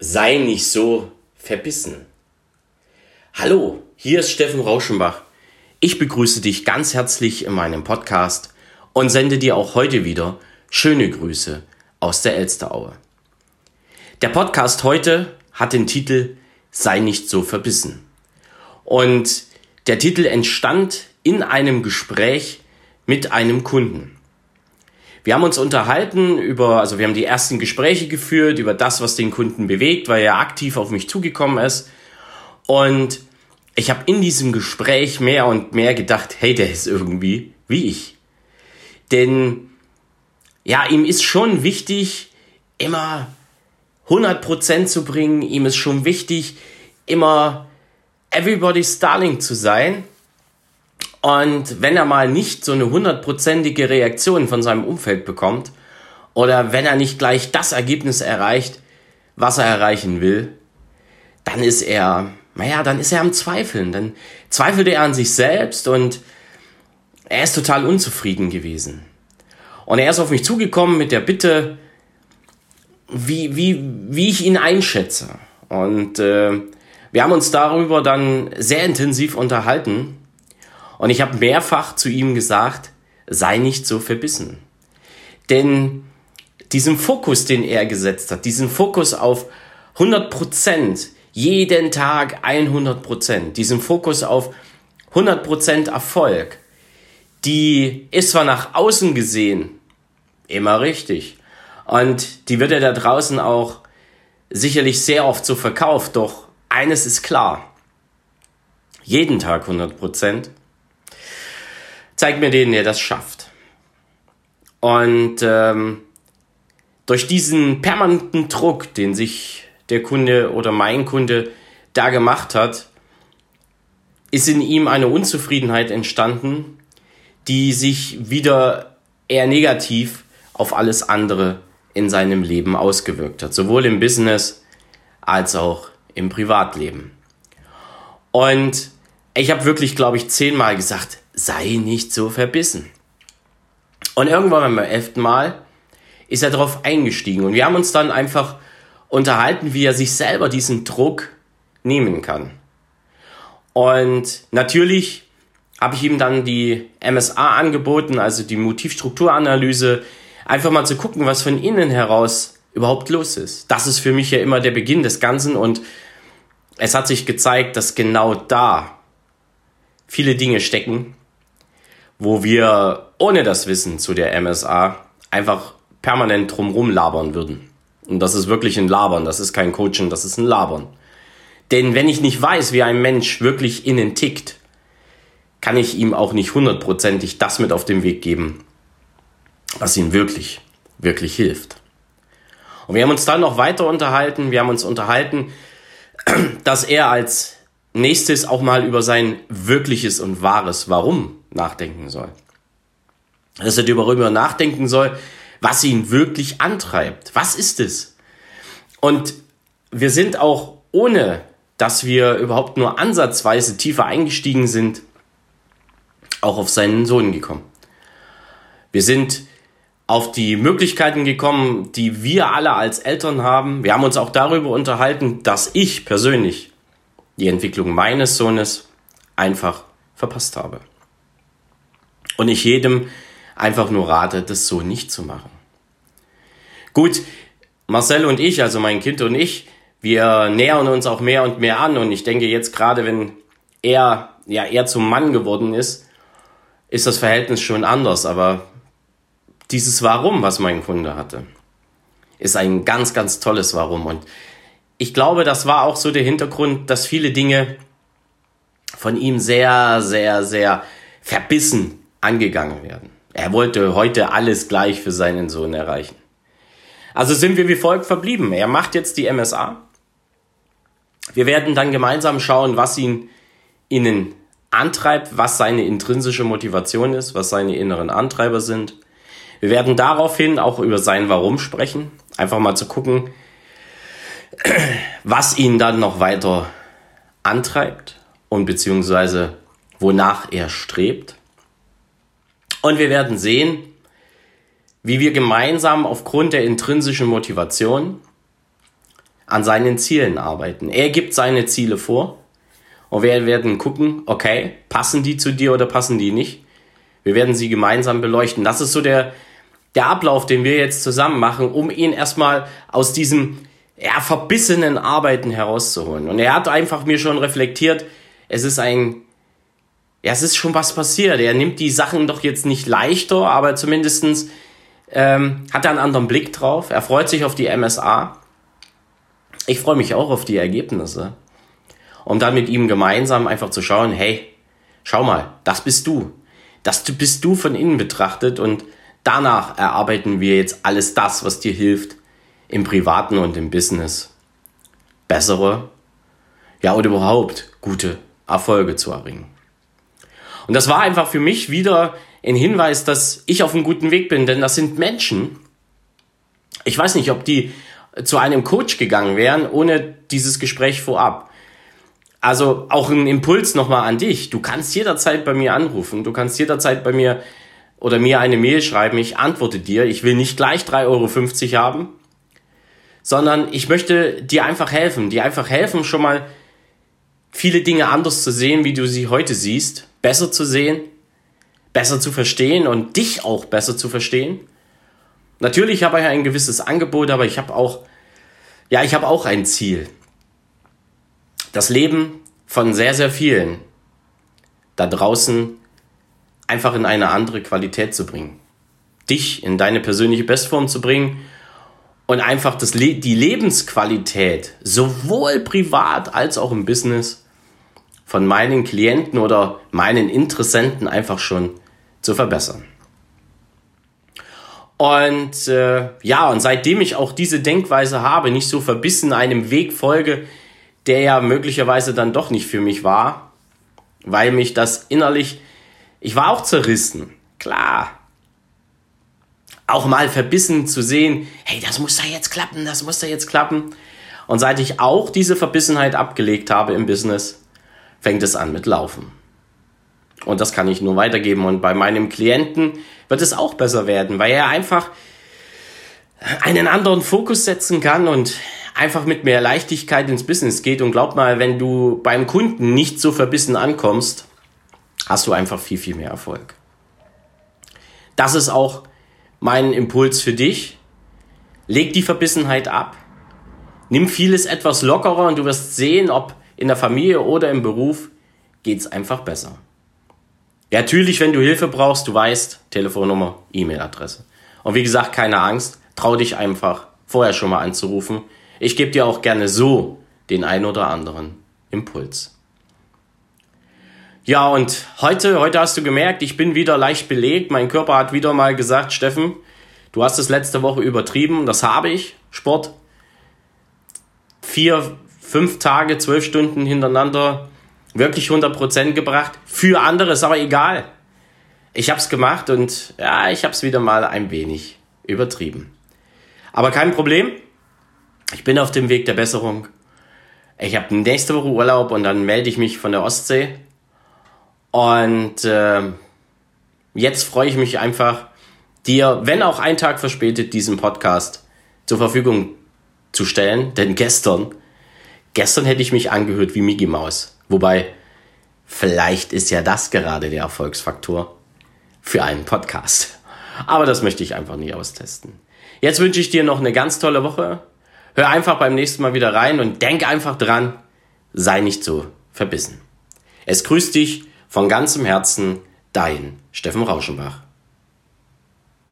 sei nicht so verbissen. Hallo, hier ist Steffen Rauschenbach. Ich begrüße dich ganz herzlich in meinem Podcast und sende dir auch heute wieder schöne Grüße aus der Elsteraue. Der Podcast heute hat den Titel Sei nicht so verbissen. Und der Titel entstand in einem Gespräch mit einem Kunden. Wir haben uns unterhalten über, also wir haben die ersten Gespräche geführt über das, was den Kunden bewegt, weil er aktiv auf mich zugekommen ist. Und ich habe in diesem Gespräch mehr und mehr gedacht, hey, der ist irgendwie wie ich. Denn ja, ihm ist schon wichtig, immer 100% zu bringen. Ihm ist schon wichtig, immer everybody's darling zu sein. Und wenn er mal nicht so eine hundertprozentige Reaktion von seinem Umfeld bekommt, oder wenn er nicht gleich das Ergebnis erreicht, was er erreichen will, dann ist er, naja, dann ist er am Zweifeln. Dann zweifelt er an sich selbst und er ist total unzufrieden gewesen. Und er ist auf mich zugekommen mit der Bitte, wie, wie, wie ich ihn einschätze. Und äh, wir haben uns darüber dann sehr intensiv unterhalten. Und ich habe mehrfach zu ihm gesagt, sei nicht so verbissen. Denn diesen Fokus, den er gesetzt hat, diesen Fokus auf 100 Prozent, jeden Tag 100 Prozent, diesen Fokus auf 100 Prozent Erfolg, die ist zwar nach außen gesehen immer richtig und die wird er da draußen auch sicherlich sehr oft so verkauft, doch eines ist klar, jeden Tag 100 Prozent zeigt mir den, der das schafft. Und ähm, durch diesen permanenten Druck, den sich der Kunde oder mein Kunde da gemacht hat, ist in ihm eine Unzufriedenheit entstanden, die sich wieder eher negativ auf alles andere in seinem Leben ausgewirkt hat, sowohl im Business als auch im Privatleben. Und ich habe wirklich, glaube ich, zehnmal gesagt, sei nicht so verbissen. Und irgendwann beim elften Mal ist er darauf eingestiegen und wir haben uns dann einfach unterhalten, wie er sich selber diesen Druck nehmen kann. Und natürlich habe ich ihm dann die MSA angeboten, also die Motivstrukturanalyse, einfach mal zu gucken, was von innen heraus überhaupt los ist. Das ist für mich ja immer der Beginn des Ganzen und es hat sich gezeigt, dass genau da viele Dinge stecken, wo wir ohne das Wissen zu der MSA einfach permanent drumrum labern würden. Und das ist wirklich ein Labern, das ist kein Coaching, das ist ein Labern. Denn wenn ich nicht weiß, wie ein Mensch wirklich innen tickt, kann ich ihm auch nicht hundertprozentig das mit auf den Weg geben, was ihm wirklich, wirklich hilft. Und wir haben uns dann noch weiter unterhalten. Wir haben uns unterhalten, dass er als nächstes auch mal über sein wirkliches und wahres Warum nachdenken soll. Dass er darüber nachdenken soll, was ihn wirklich antreibt. Was ist es? Und wir sind auch ohne, dass wir überhaupt nur ansatzweise tiefer eingestiegen sind, auch auf seinen Sohn gekommen. Wir sind auf die Möglichkeiten gekommen, die wir alle als Eltern haben. Wir haben uns auch darüber unterhalten, dass ich persönlich die Entwicklung meines Sohnes einfach verpasst habe. Und ich jedem einfach nur rate, das so nicht zu machen. Gut, Marcel und ich, also mein Kind und ich, wir nähern uns auch mehr und mehr an. Und ich denke jetzt gerade, wenn er ja eher zum Mann geworden ist, ist das Verhältnis schon anders, aber dieses Warum, was mein Kunde hatte, ist ein ganz, ganz tolles Warum. Und ich glaube, das war auch so der Hintergrund, dass viele Dinge von ihm sehr, sehr, sehr verbissen angegangen werden. Er wollte heute alles gleich für seinen Sohn erreichen. Also sind wir wie folgt verblieben. Er macht jetzt die MSA. Wir werden dann gemeinsam schauen, was ihn innen antreibt, was seine intrinsische Motivation ist, was seine inneren Antreiber sind. Wir werden daraufhin auch über sein Warum sprechen. Einfach mal zu gucken, was ihn dann noch weiter antreibt und beziehungsweise wonach er strebt. Und wir werden sehen, wie wir gemeinsam aufgrund der intrinsischen Motivation an seinen Zielen arbeiten. Er gibt seine Ziele vor und wir werden gucken, okay, passen die zu dir oder passen die nicht? Wir werden sie gemeinsam beleuchten. Das ist so der, der Ablauf, den wir jetzt zusammen machen, um ihn erstmal aus diesem ja, verbissenen Arbeiten herauszuholen. Und er hat einfach mir schon reflektiert, es ist ein, ja, es ist schon was passiert. Er nimmt die Sachen doch jetzt nicht leichter, aber zumindestens ähm, hat er einen anderen Blick drauf. Er freut sich auf die MSA. Ich freue mich auch auf die Ergebnisse. Um dann mit ihm gemeinsam einfach zu schauen, hey, schau mal, das bist du. Das bist du von innen betrachtet und danach erarbeiten wir jetzt alles das, was dir hilft im Privaten und im Business. Bessere, ja, oder überhaupt gute Erfolge zu erringen. Und das war einfach für mich wieder ein Hinweis, dass ich auf einem guten Weg bin, denn das sind Menschen. Ich weiß nicht, ob die zu einem Coach gegangen wären, ohne dieses Gespräch vorab. Also auch ein Impuls nochmal an dich. Du kannst jederzeit bei mir anrufen. Du kannst jederzeit bei mir oder mir eine Mail schreiben. Ich antworte dir. Ich will nicht gleich 3,50 Euro haben, sondern ich möchte dir einfach helfen. Dir einfach helfen, schon mal viele Dinge anders zu sehen, wie du sie heute siehst. Besser zu sehen, besser zu verstehen und dich auch besser zu verstehen. Natürlich habe ich ein gewisses Angebot, aber ich habe auch, ja, ich habe auch ein Ziel das Leben von sehr, sehr vielen da draußen einfach in eine andere Qualität zu bringen. Dich in deine persönliche Bestform zu bringen und einfach das Le die Lebensqualität sowohl privat als auch im Business von meinen Klienten oder meinen Interessenten einfach schon zu verbessern. Und äh, ja, und seitdem ich auch diese Denkweise habe, nicht so verbissen einem Weg folge, der ja möglicherweise dann doch nicht für mich war, weil mich das innerlich, ich war auch zerrissen, klar. Auch mal verbissen zu sehen, hey, das muss da jetzt klappen, das muss da jetzt klappen. Und seit ich auch diese Verbissenheit abgelegt habe im Business, fängt es an mit Laufen. Und das kann ich nur weitergeben. Und bei meinem Klienten wird es auch besser werden, weil er einfach einen anderen Fokus setzen kann und einfach mit mehr Leichtigkeit ins Business geht. Und glaub mal, wenn du beim Kunden nicht so verbissen ankommst, hast du einfach viel, viel mehr Erfolg. Das ist auch mein Impuls für dich. Leg die Verbissenheit ab. Nimm vieles etwas lockerer und du wirst sehen, ob in der Familie oder im Beruf geht's einfach besser. Ja, natürlich, wenn du Hilfe brauchst, du weißt, Telefonnummer, E-Mail-Adresse. Und wie gesagt, keine Angst, trau dich einfach vorher schon mal anzurufen. Ich gebe dir auch gerne so den ein oder anderen Impuls. Ja, und heute, heute hast du gemerkt, ich bin wieder leicht belegt. Mein Körper hat wieder mal gesagt, Steffen, du hast es letzte Woche übertrieben. Das habe ich. Sport. Vier, fünf Tage, zwölf Stunden hintereinander wirklich 100% gebracht. Für andere ist aber egal. Ich habe es gemacht und ja, ich habe es wieder mal ein wenig übertrieben. Aber kein Problem. Ich bin auf dem Weg der Besserung. Ich habe nächste Woche Urlaub und dann melde ich mich von der Ostsee. Und äh, jetzt freue ich mich einfach, dir, wenn auch ein Tag verspätet, diesen Podcast zur Verfügung zu stellen. Denn gestern, gestern hätte ich mich angehört wie Mickey Mouse. Wobei, vielleicht ist ja das gerade der Erfolgsfaktor für einen Podcast. Aber das möchte ich einfach nicht austesten. Jetzt wünsche ich dir noch eine ganz tolle Woche. Hör einfach beim nächsten Mal wieder rein und denk einfach dran, sei nicht so verbissen. Es grüßt dich von ganzem Herzen, dein Steffen Rauschenbach.